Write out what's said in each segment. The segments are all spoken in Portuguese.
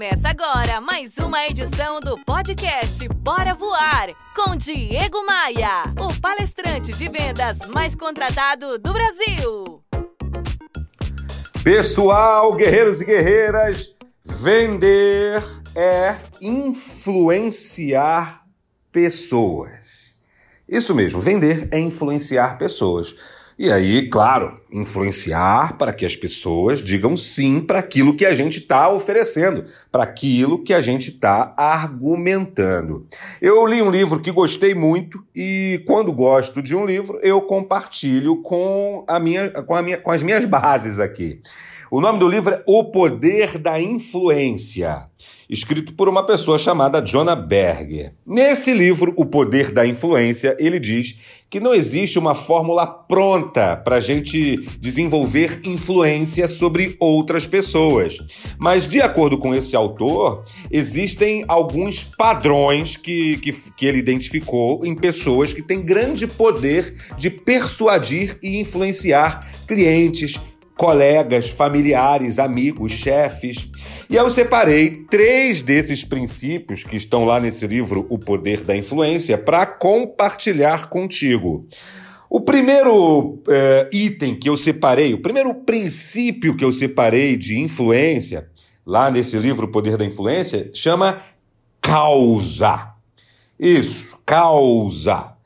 Começa agora mais uma edição do podcast Bora Voar com Diego Maia, o palestrante de vendas mais contratado do Brasil. Pessoal, guerreiros e guerreiras, vender é influenciar pessoas. Isso mesmo, vender é influenciar pessoas. E aí, claro, influenciar para que as pessoas digam sim para aquilo que a gente está oferecendo, para aquilo que a gente está argumentando. Eu li um livro que gostei muito e quando gosto de um livro, eu compartilho com, a minha, com, a minha, com as minhas bases aqui. O nome do livro é O Poder da Influência escrito por uma pessoa chamada Jonah Berger. Nesse livro, O Poder da Influência, ele diz que não existe uma fórmula pronta para a gente desenvolver influência sobre outras pessoas. Mas, de acordo com esse autor, existem alguns padrões que, que, que ele identificou em pessoas que têm grande poder de persuadir e influenciar clientes, colegas, familiares, amigos, chefes. E eu separei três desses princípios que estão lá nesse livro, O Poder da Influência, para compartilhar contigo. O primeiro é, item que eu separei, o primeiro princípio que eu separei de influência, lá nesse livro O Poder da Influência, chama causa. Isso, causa.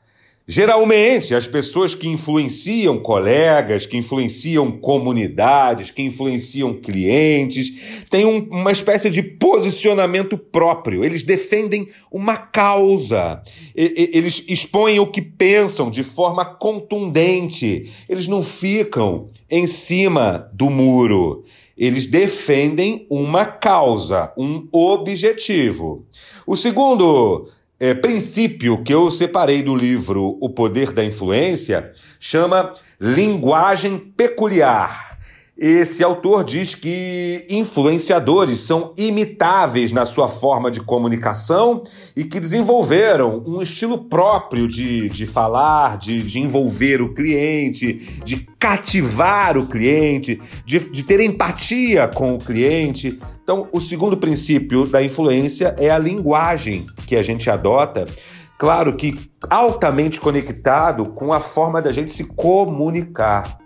Geralmente, as pessoas que influenciam colegas, que influenciam comunidades, que influenciam clientes, têm um, uma espécie de posicionamento próprio. Eles defendem uma causa. E, eles expõem o que pensam de forma contundente. Eles não ficam em cima do muro. Eles defendem uma causa, um objetivo. O segundo é, princípio que eu separei do livro O Poder da Influência chama linguagem peculiar. Esse autor diz que influenciadores são imitáveis na sua forma de comunicação e que desenvolveram um estilo próprio de, de falar, de, de envolver o cliente, de cativar o cliente, de, de ter empatia com o cliente. Então, o segundo princípio da influência é a linguagem que a gente adota. Claro que altamente conectado com a forma da gente se comunicar.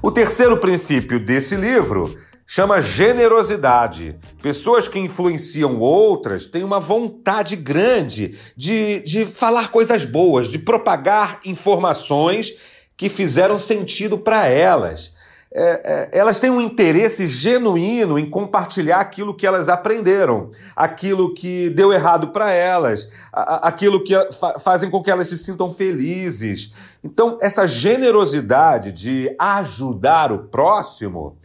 O terceiro princípio desse livro chama generosidade. Pessoas que influenciam outras têm uma vontade grande de, de falar coisas boas, de propagar informações que fizeram sentido para elas. É, é, elas têm um interesse genuíno em compartilhar aquilo que elas aprenderam, aquilo que deu errado para elas, a, aquilo que fa fazem com que elas se sintam felizes. Então, essa generosidade de ajudar o próximo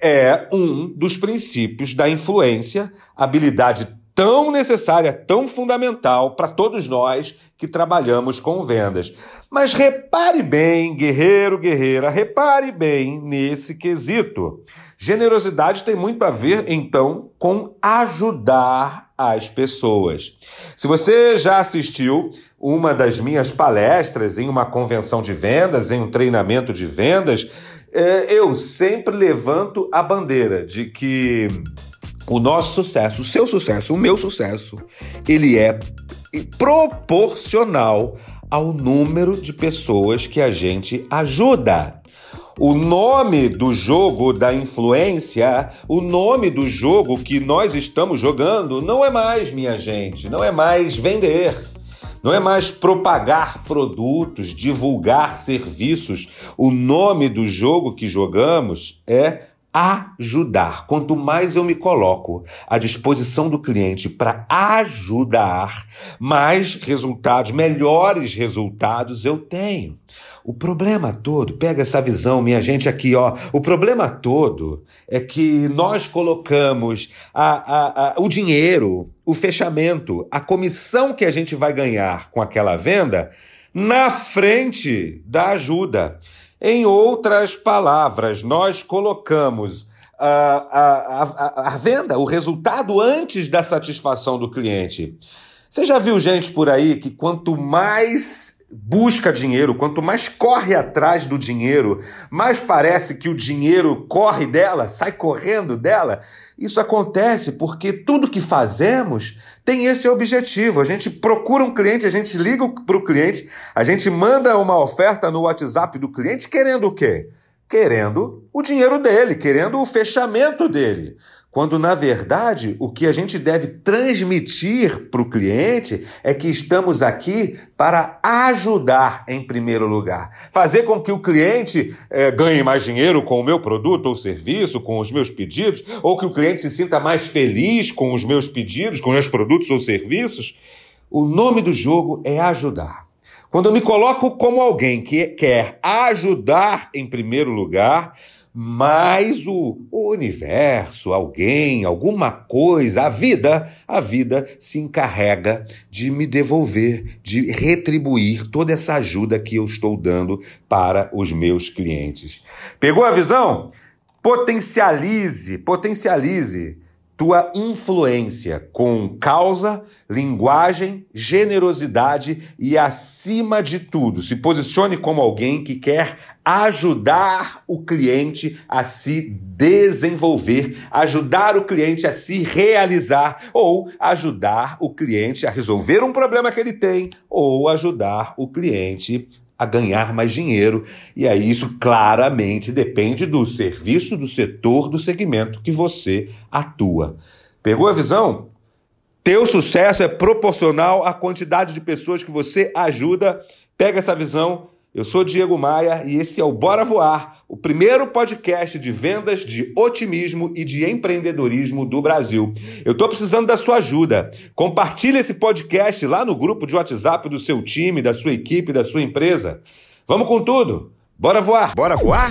é um dos princípios da influência, habilidade tão necessária, tão fundamental para todos nós que trabalhamos com vendas. Mas repare bem, guerreiro, guerreira, repare bem nesse quesito. Generosidade tem muito a ver, então, com ajudar as pessoas. Se você já assistiu uma das minhas palestras em uma convenção de vendas, em um treinamento de vendas, é, eu sempre levanto a bandeira de que o nosso sucesso, o seu sucesso, o meu sucesso, ele é proporcional ao número de pessoas que a gente ajuda. O nome do jogo da influência, o nome do jogo que nós estamos jogando, não é mais, minha gente, não é mais vender. Não é mais propagar produtos, divulgar serviços. O nome do jogo que jogamos é ajudar. Quanto mais eu me coloco à disposição do cliente para ajudar, mais resultados, melhores resultados eu tenho. O problema todo, pega essa visão, minha gente, aqui, ó. O problema todo é que nós colocamos a, a, a, o dinheiro, o fechamento, a comissão que a gente vai ganhar com aquela venda na frente da ajuda. Em outras palavras, nós colocamos a, a, a, a, venda, o resultado antes da satisfação do cliente. Você já viu gente por aí que quanto mais busca dinheiro, quanto mais corre atrás do dinheiro, mais parece que o dinheiro corre dela, sai correndo dela. Isso acontece porque tudo que fazemos tem esse objetivo. A gente procura um cliente, a gente liga para o cliente, a gente manda uma oferta no WhatsApp do cliente querendo o quê? Querendo o dinheiro dele, querendo o fechamento dele. Quando, na verdade, o que a gente deve transmitir para o cliente é que estamos aqui para ajudar em primeiro lugar. Fazer com que o cliente é, ganhe mais dinheiro com o meu produto ou serviço, com os meus pedidos, ou que o cliente se sinta mais feliz com os meus pedidos, com os meus produtos ou serviços. O nome do jogo é ajudar. Quando eu me coloco como alguém que quer ajudar em primeiro lugar, mas o, o, universo, alguém, alguma coisa, a vida, a vida se encarrega de me devolver, de retribuir toda essa ajuda que eu estou dando para os meus clientes. Pegou a visão? Potencialize, potencialize tua influência com causa, linguagem, generosidade e, acima de tudo, se posicione como alguém que quer ajudar o cliente a se desenvolver, ajudar o cliente a se realizar ou ajudar o cliente a resolver um problema que ele tem ou ajudar o cliente a ganhar mais dinheiro. E aí isso claramente depende do serviço, do setor, do segmento que você atua. Pegou a visão? Teu sucesso é proporcional à quantidade de pessoas que você ajuda. Pega essa visão eu sou Diego Maia e esse é o Bora Voar, primeiro podcast de vendas, de otimismo e de empreendedorismo do Brasil. Eu estou precisando da sua ajuda. Compartilhe esse podcast lá no grupo de WhatsApp do seu time, da sua equipe, da sua empresa. Vamos com tudo. Bora voar. Bora voar?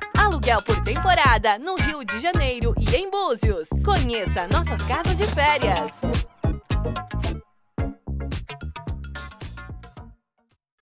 Aluguel por temporada no Rio de Janeiro e em Búzios. Conheça nossas casas de férias.